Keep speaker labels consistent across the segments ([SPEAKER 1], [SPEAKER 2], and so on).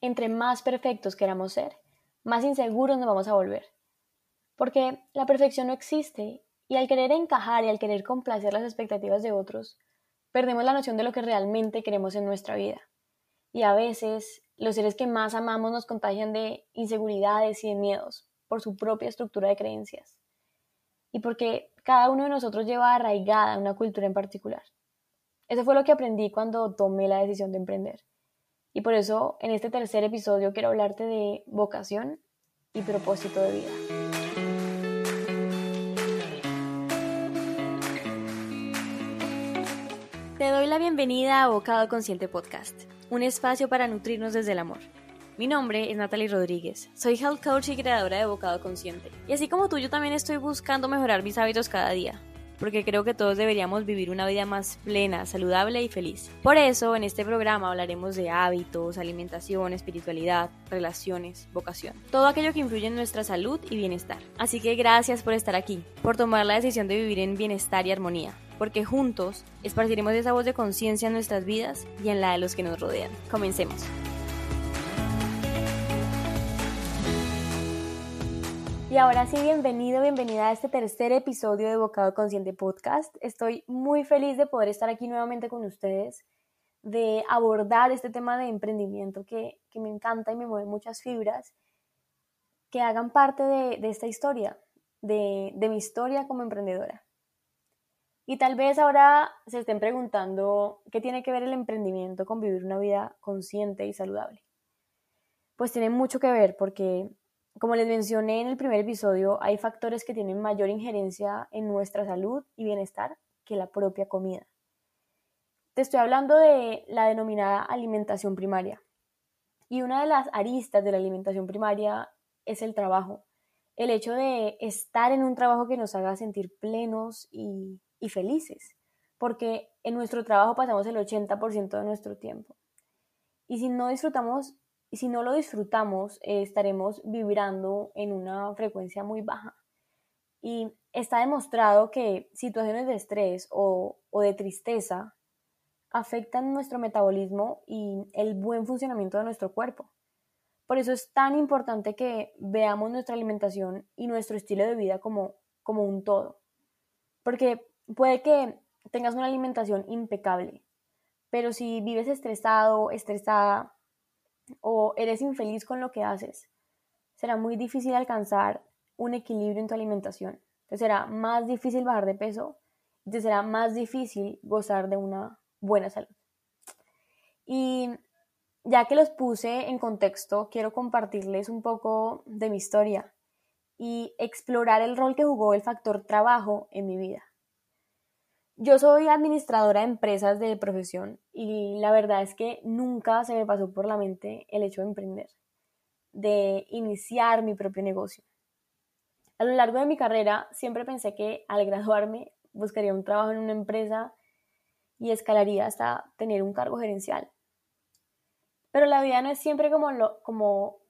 [SPEAKER 1] entre más perfectos queramos ser, más inseguros nos vamos a volver. Porque la perfección no existe y al querer encajar y al querer complacer las expectativas de otros, perdemos la noción de lo que realmente queremos en nuestra vida. Y a veces los seres que más amamos nos contagian de inseguridades y de miedos por su propia estructura de creencias. Y porque cada uno de nosotros lleva arraigada una cultura en particular. Eso fue lo que aprendí cuando tomé la decisión de emprender. Y por eso en este tercer episodio quiero hablarte de vocación y propósito de vida. Te doy la bienvenida a Bocado Consciente Podcast, un espacio para nutrirnos desde el amor. Mi nombre es Natalie Rodríguez, soy health coach y creadora de Bocado Consciente. Y así como tú, yo también estoy buscando mejorar mis hábitos cada día porque creo que todos deberíamos vivir una vida más plena, saludable y feliz. Por eso, en este programa hablaremos de hábitos, alimentación, espiritualidad, relaciones, vocación, todo aquello que influye en nuestra salud y bienestar. Así que gracias por estar aquí, por tomar la decisión de vivir en bienestar y armonía, porque juntos esparciremos esa voz de conciencia en nuestras vidas y en la de los que nos rodean. Comencemos. Y ahora sí, bienvenido, bienvenida a este tercer episodio de Bocado Consciente Podcast. Estoy muy feliz de poder estar aquí nuevamente con ustedes, de abordar este tema de emprendimiento que, me encanta y me mueve muchas fibras, que hagan parte de, esta historia, de, de mi historia como emprendedora. Y tal vez ahora se estén preguntando qué tiene que ver el emprendimiento con vivir una vida consciente y saludable. Pues tiene mucho que ver porque como les mencioné en el primer episodio, hay factores que tienen mayor injerencia en nuestra salud y bienestar que la propia comida. Te estoy hablando de la denominada alimentación primaria. Y una de las aristas de la alimentación primaria es el trabajo. El hecho de estar en un trabajo que nos haga sentir plenos y, felices. Porque en nuestro trabajo pasamos el 80% de nuestro tiempo. Y si no disfrutamos y si no lo disfrutamos, eh, estaremos vibrando en una frecuencia muy baja. Y está demostrado que situaciones de estrés o, o de tristeza afectan nuestro metabolismo y el buen funcionamiento de nuestro cuerpo. Por eso es tan importante que veamos nuestra alimentación y nuestro estilo de vida como, como un todo. Porque puede que tengas una alimentación impecable, pero si vives estresado, estresada, o eres infeliz con lo que haces, será muy difícil alcanzar un equilibrio en tu alimentación. Te será más difícil bajar de peso y te será más difícil gozar de una buena salud. Y ya que los puse en contexto, quiero compartirles un poco de mi historia y explorar el rol que jugó el factor trabajo en mi vida. Yo soy administradora de empresas de profesión y la verdad es que nunca se me pasó por la mente el hecho de emprender, de iniciar mi propio negocio. A lo largo de mi carrera siempre pensé que al graduarme buscaría un trabajo en una empresa y escalaría hasta tener un cargo gerencial. Pero la vida no es siempre como lo como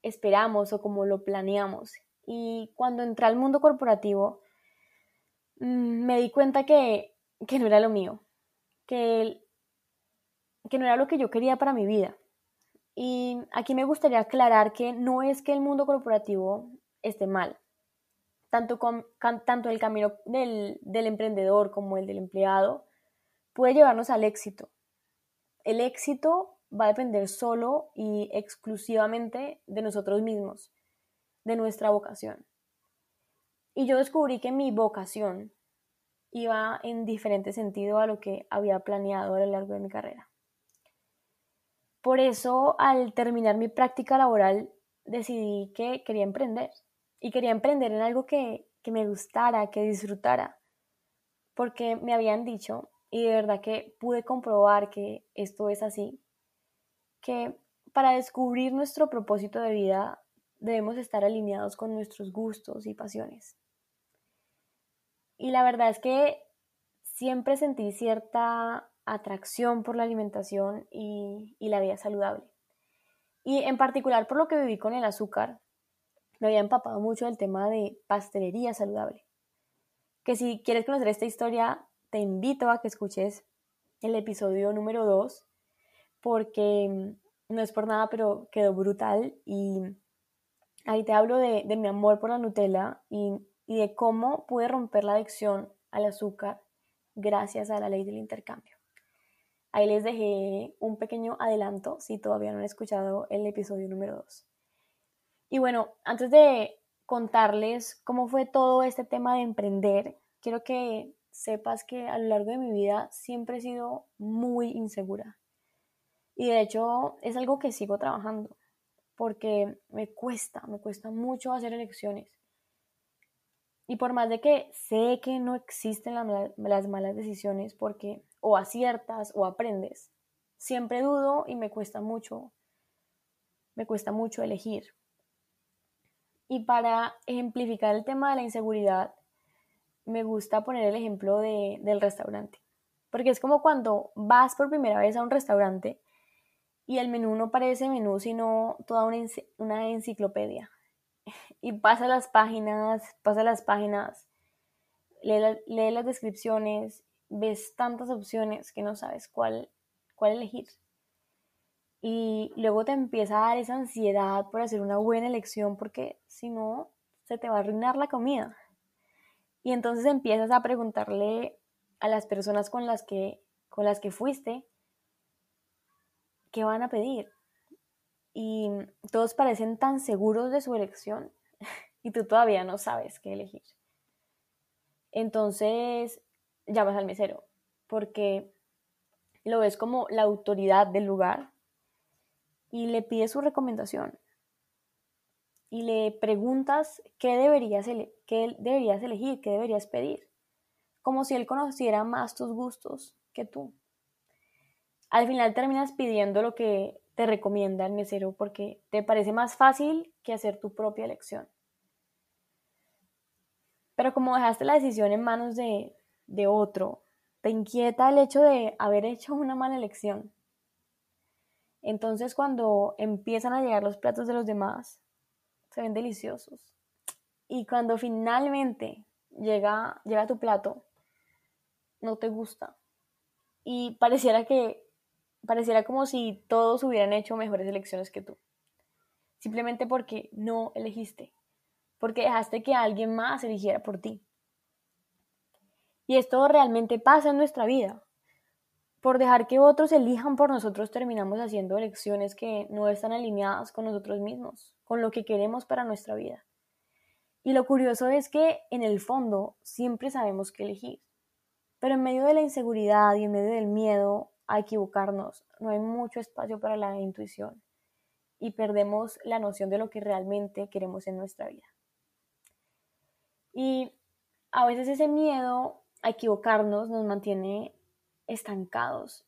[SPEAKER 1] esperamos o como lo planeamos. Y cuando entré al mundo corporativo, mm, me di cuenta que que no era lo mío, que, que no era lo que yo quería para mi vida. Y aquí me gustaría aclarar que no es que el mundo corporativo esté mal. Tanto, con, tanto el camino del, del emprendedor como el del empleado puede llevarnos al éxito. El éxito va a depender solo y exclusivamente de nosotros mismos, de nuestra vocación. Y yo descubrí que mi vocación iba en diferente sentido a lo que había planeado a lo largo de mi carrera. Por eso, al terminar mi práctica laboral, decidí que quería emprender. Y quería emprender en algo que, que me gustara, que disfrutara. Porque me habían dicho, y de verdad que pude comprobar que esto es así, que para descubrir nuestro propósito de vida debemos estar alineados con nuestros gustos y pasiones. Y la verdad es que siempre sentí cierta atracción por la alimentación y, la vida saludable. Y en particular por lo que viví con el azúcar, me había empapado mucho el tema de pastelería saludable. Que si quieres conocer esta historia, te invito a que escuches el episodio número 2, porque no es por nada, pero quedó brutal y ahí te hablo de, mi amor por la Nutella y, y de cómo pude romper la adicción al azúcar gracias a la ley del intercambio. Ahí les dejé un pequeño adelanto si todavía no han escuchado el episodio número 2. Y bueno, antes de contarles cómo fue todo este tema de emprender, quiero que sepas que a lo largo de mi vida siempre he sido muy insegura. Y de hecho es algo que sigo trabajando, porque me cuesta, me cuesta mucho hacer elecciones. Y por más de que sé que no existen las malas decisiones, porque o aciertas o aprendes, siempre dudo y me cuesta mucho, me cuesta mucho elegir. Y para ejemplificar el tema de la inseguridad, me gusta poner el ejemplo del restaurante. Porque es como cuando vas por primera vez a un restaurante y el menú no parece menú, sino toda una, enciclopedia. Y pasa las páginas, pasa las páginas, lee, las descripciones, ves tantas opciones que no sabes cuál, cuál elegir. Y luego te empieza a dar esa ansiedad por hacer una buena elección porque si no, se te va a arruinar la comida. Y entonces empiezas a preguntarle a las personas con las que, con las que fuiste qué van a pedir. Y todos parecen tan seguros de su elección y tú todavía no sabes qué elegir. Entonces llamas al mesero porque lo ves como la autoridad del lugar y le pides su recomendación y le preguntas qué deberías, qué deberías elegir, qué deberías pedir, como si él conociera más tus gustos que tú. Al final terminas pidiendo lo que te recomienda el mesero porque te parece más fácil que hacer tu propia elección. Pero como dejaste la decisión en manos de, de otro, te inquieta el hecho de haber hecho una mala elección. Entonces cuando empiezan a llegar los platos de los demás, se ven deliciosos. Y cuando finalmente llega, llega tu plato, no te gusta. Y pareciera que, pareciera como si todos hubieran hecho mejores elecciones que tú. Simplemente porque no elegiste. Porque dejaste que alguien más eligiera por ti. Y esto realmente pasa en nuestra vida. Por dejar que otros elijan por nosotros terminamos haciendo elecciones que no están alineadas con nosotros mismos con lo que queremos para nuestra vida. Y lo curioso es que en el fondo siempre sabemos qué elegir, pero en medio de la inseguridad y en medio del miedo a equivocarnos, no hay mucho espacio para la intuición y perdemos la noción de lo que realmente queremos en nuestra vida. Y a veces ese miedo a equivocarnos nos mantiene estancados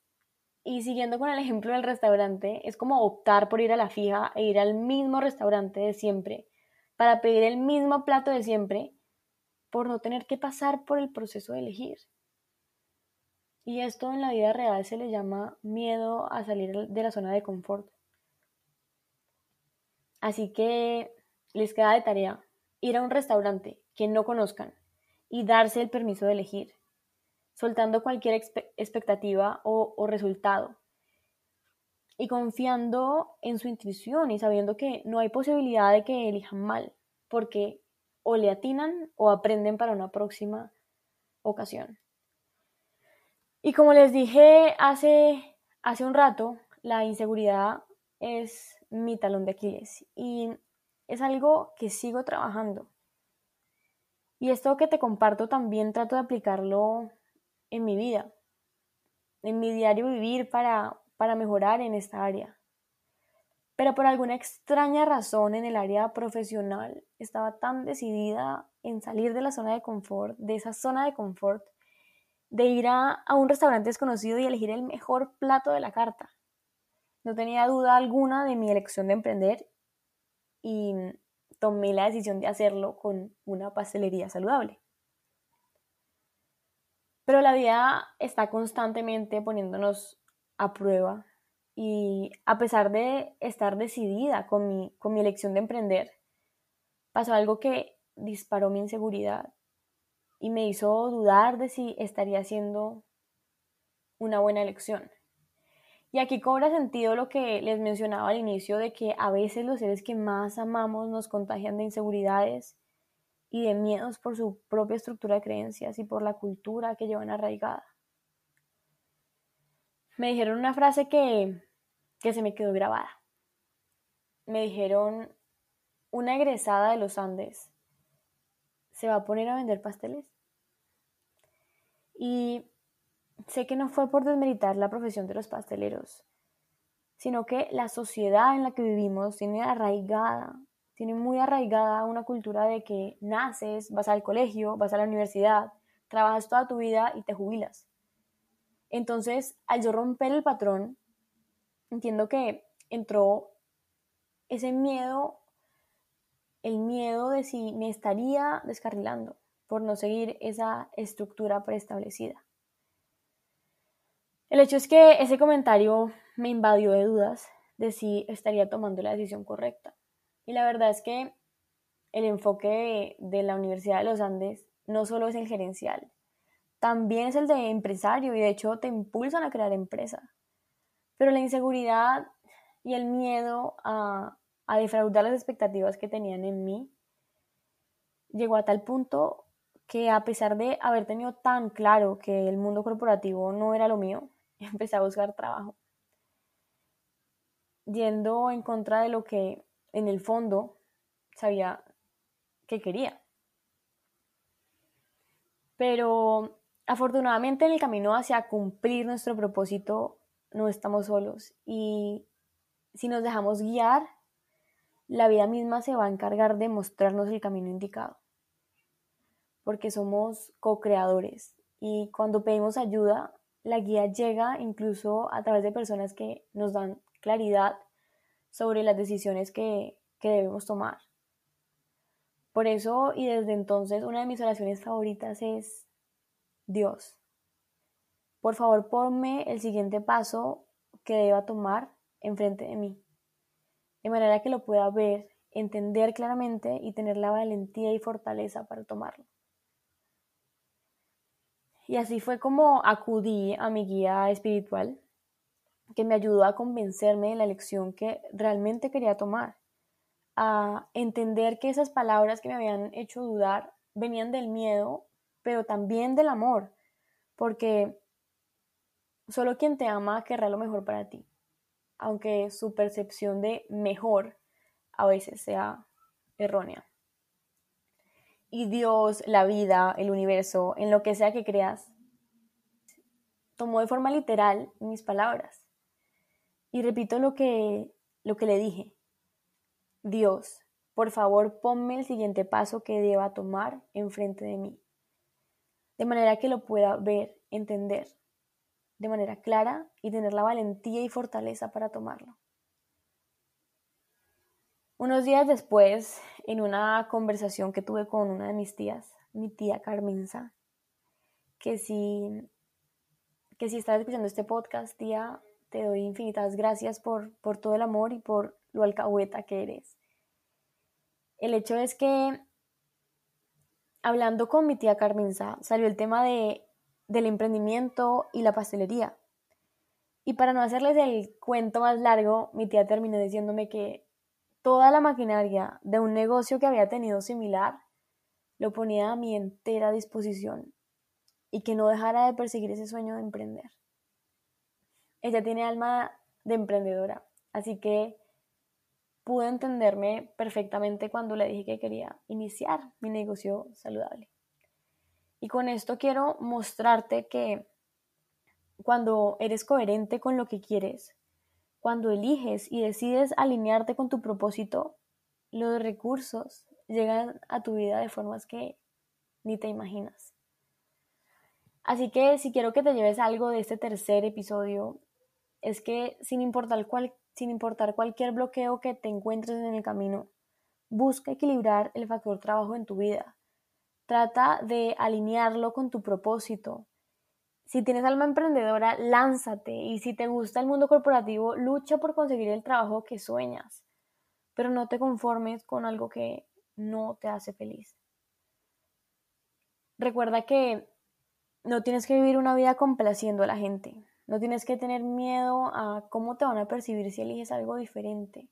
[SPEAKER 1] y siguiendo con el ejemplo del restaurante, es como optar por ir a la fija e ir al mismo restaurante de siempre para pedir el mismo plato de siempre por no tener que pasar por el proceso de elegir. Y esto en la vida real se le llama miedo a salir de la zona de confort. Así que les queda de tarea ir a un restaurante que no conozcan y darse el permiso de elegir soltando cualquier expectativa o, resultado y confiando en su intuición y sabiendo que no hay posibilidad de que elijan mal, porque o le atinan o aprenden para una próxima ocasión. Y como les dije hace, hace un rato, la inseguridad es mi talón de Aquiles y es algo que sigo trabajando. Y esto que te comparto también trato de aplicarlo en mi vida, en mi diario vivir para, para mejorar en esta área. Pero por alguna extraña razón en el área profesional estaba tan decidida en salir de la zona de confort, de esa zona de confort, de ir a, un restaurante desconocido y elegir el mejor plato de la carta. No tenía duda alguna de mi elección de emprender y tomé la decisión de hacerlo con una pastelería saludable. Pero la vida está constantemente poniéndonos a prueba y a pesar de estar decidida con mi, con mi elección de emprender, pasó algo que disparó mi inseguridad y me hizo dudar de si estaría haciendo una buena elección. Y aquí cobra sentido lo que les mencionaba al inicio de que a veces los seres que más amamos nos contagian de inseguridades y de miedos por su propia estructura de creencias y por la cultura que llevan arraigada. Me dijeron una frase que, que se me quedó grabada. Me dijeron, una egresada de los Andes se va a poner a vender pasteles. Y sé que no fue por desmeritar la profesión de los pasteleros, sino que la sociedad en la que vivimos tiene arraigada, tiene muy arraigada una cultura de que naces, vas al colegio, vas a la universidad, trabajas toda tu vida y te jubilas. Entonces, al yo romper el patrón, entiendo que entró ese miedo, el miedo de si me estaría descarrilando por no seguir esa estructura preestablecida. El hecho es que ese comentario me invadió de dudas de si estaría tomando la decisión correcta. Y la verdad es que el enfoque de, la Universidad de los Andes no solo es el gerencial, también es el de empresario y de hecho te impulsan a crear empresa. Pero la inseguridad y el miedo a, a defraudar las expectativas que tenían en mí llegó a tal punto que a pesar de haber tenido tan claro que el mundo corporativo no era lo mío, empecé a buscar trabajo. Yendo en contra de lo que en el fondo sabía que quería. Pero afortunadamente en el camino hacia cumplir nuestro propósito no estamos solos y si nos dejamos guiar, la vida misma se va a encargar de mostrarnos el camino indicado. Porque somos co-creadores y cuando pedimos ayuda, la guía llega incluso a través de personas que nos dan claridad sobre las decisiones que, debemos tomar. Por eso y desde entonces una de mis oraciones favoritas es Dios. Por favor, ponme el siguiente paso que deba tomar enfrente de mí, de manera que lo pueda ver, entender claramente y tener la valentía y fortaleza para tomarlo. Y así fue como acudí a mi guía espiritual, que me ayudó a convencerme de la lección que realmente quería tomar, a entender que esas palabras que me habían hecho dudar venían del miedo, pero también del amor, porque solo quien te ama querrá lo mejor para ti, aunque su percepción de mejor a veces sea errónea y Dios, la vida, el universo, en lo que sea que creas, tomó de forma literal mis palabras. Y repito lo que, lo que le dije. Dios, por favor, ponme el siguiente paso que deba tomar enfrente de mí, de manera que lo pueda ver, entender, de manera clara y tener la valentía y fortaleza para tomarlo. Unos días después, en una conversación que tuve con una de mis tías, mi tía Carmenza, que si, que si estás escuchando este podcast, tía, te doy infinitas gracias por, por todo el amor y por lo alcahueta que eres. El hecho es que, hablando con mi tía Carmenza, salió el tema de, del emprendimiento y la pastelería. Y para no hacerles el cuento más largo, mi tía terminó diciéndome que toda la maquinaria de un negocio que había tenido similar lo ponía a mi entera disposición y que no dejara de perseguir ese sueño de emprender. Ella tiene alma de emprendedora, así que pudo entenderme perfectamente cuando le dije que quería iniciar mi negocio saludable. Y con esto quiero mostrarte que cuando eres coherente con lo que quieres, cuando eliges y decides alinearte con tu propósito, los recursos llegan a tu vida de formas que ni te imaginas. Así que si quiero que te lleves algo de este tercer episodio, es que sin importar, cual, sin importar cualquier bloqueo que te encuentres en el camino, busca equilibrar el factor trabajo en tu vida. Trata de alinearlo con tu propósito, si tienes alma emprendedora, lánzate y si te gusta el mundo corporativo, lucha por conseguir el trabajo que sueñas, pero no te conformes con algo que no te hace feliz. Recuerda que no tienes que vivir una vida complaciendo a la gente, No tienes que tener miedo a cómo te van a percibir si eliges algo diferente.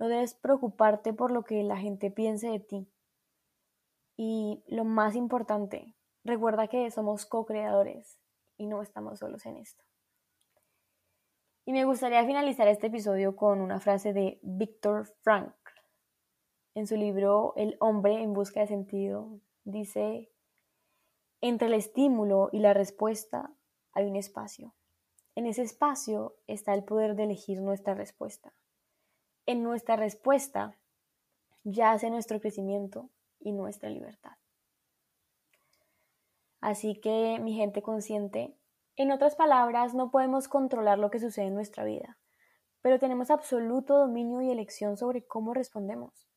[SPEAKER 1] No debes preocuparte por lo que la gente piense de ti. Y lo más importante, recuerda que somos co-creadores y no estamos solos en esto. Y me gustaría finalizar este episodio con una frase de Viktor Frankl. En su libro El hombre en busca de sentido, dice, entre el estímulo y la respuesta hay un espacio. En ese espacio está el poder de elegir nuestra respuesta. En nuestra respuesta yace nuestro crecimiento y nuestra libertad. Así que, mi gente consciente, en otras palabras, no podemos controlar lo que sucede en nuestra vida, pero tenemos absoluto dominio y elección sobre cómo respondemos.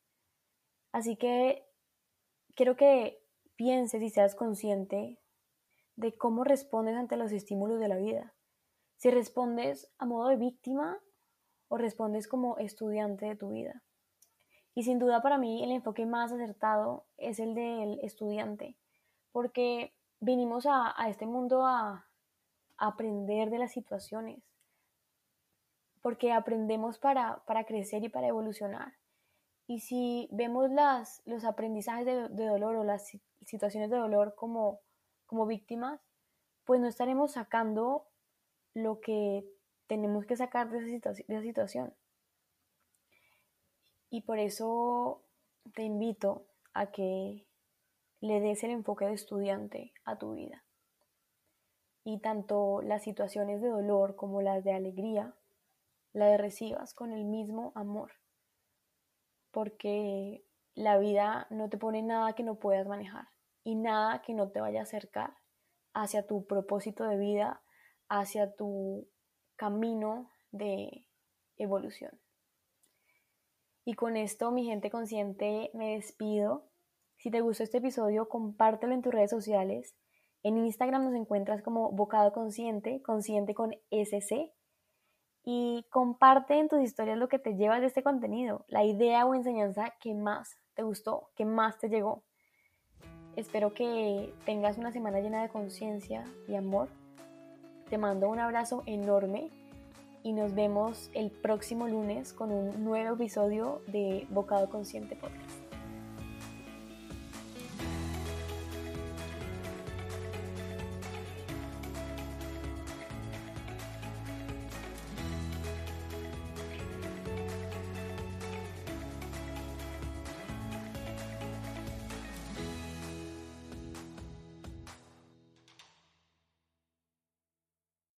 [SPEAKER 1] Así que quiero que pienses y seas consciente de cómo respondes ante los estímulos de la vida. Si respondes a modo de víctima o respondes como estudiante de tu vida. Y sin duda para mí el enfoque más acertado es el del estudiante, porque vinimos a, este mundo a, aprender de las situaciones, porque aprendemos para, crecer y para evolucionar. Y si vemos las, los aprendizajes de, dolor o las situaciones de dolor como, como víctimas, pues no estaremos sacando lo que tenemos que sacar de esa, de esa situación. Y por eso te invito a que le des el enfoque de estudiante a tu vida y tanto las situaciones de dolor como las de alegría, las recibas con el mismo amor, porque la vida no te pone nada que no puedas manejar y nada que no te vaya a acercar hacia tu propósito de vida, hacia tu camino de evolución. Y con esto, mi gente consciente, me despido. Si te gustó este episodio, compártelo en tus redes sociales en Instagram nos encuentras como Bocado Consciente, consciente con SC. Y comparte en tus historias lo que te llevas de este contenido, la idea o enseñanza que más te gustó, que más te llegó. Espero que tengas una semana llena de conciencia y amor. Te mando un abrazo enorme y nos vemos el próximo lunes con un nuevo episodio de Bocado Consciente Podcast.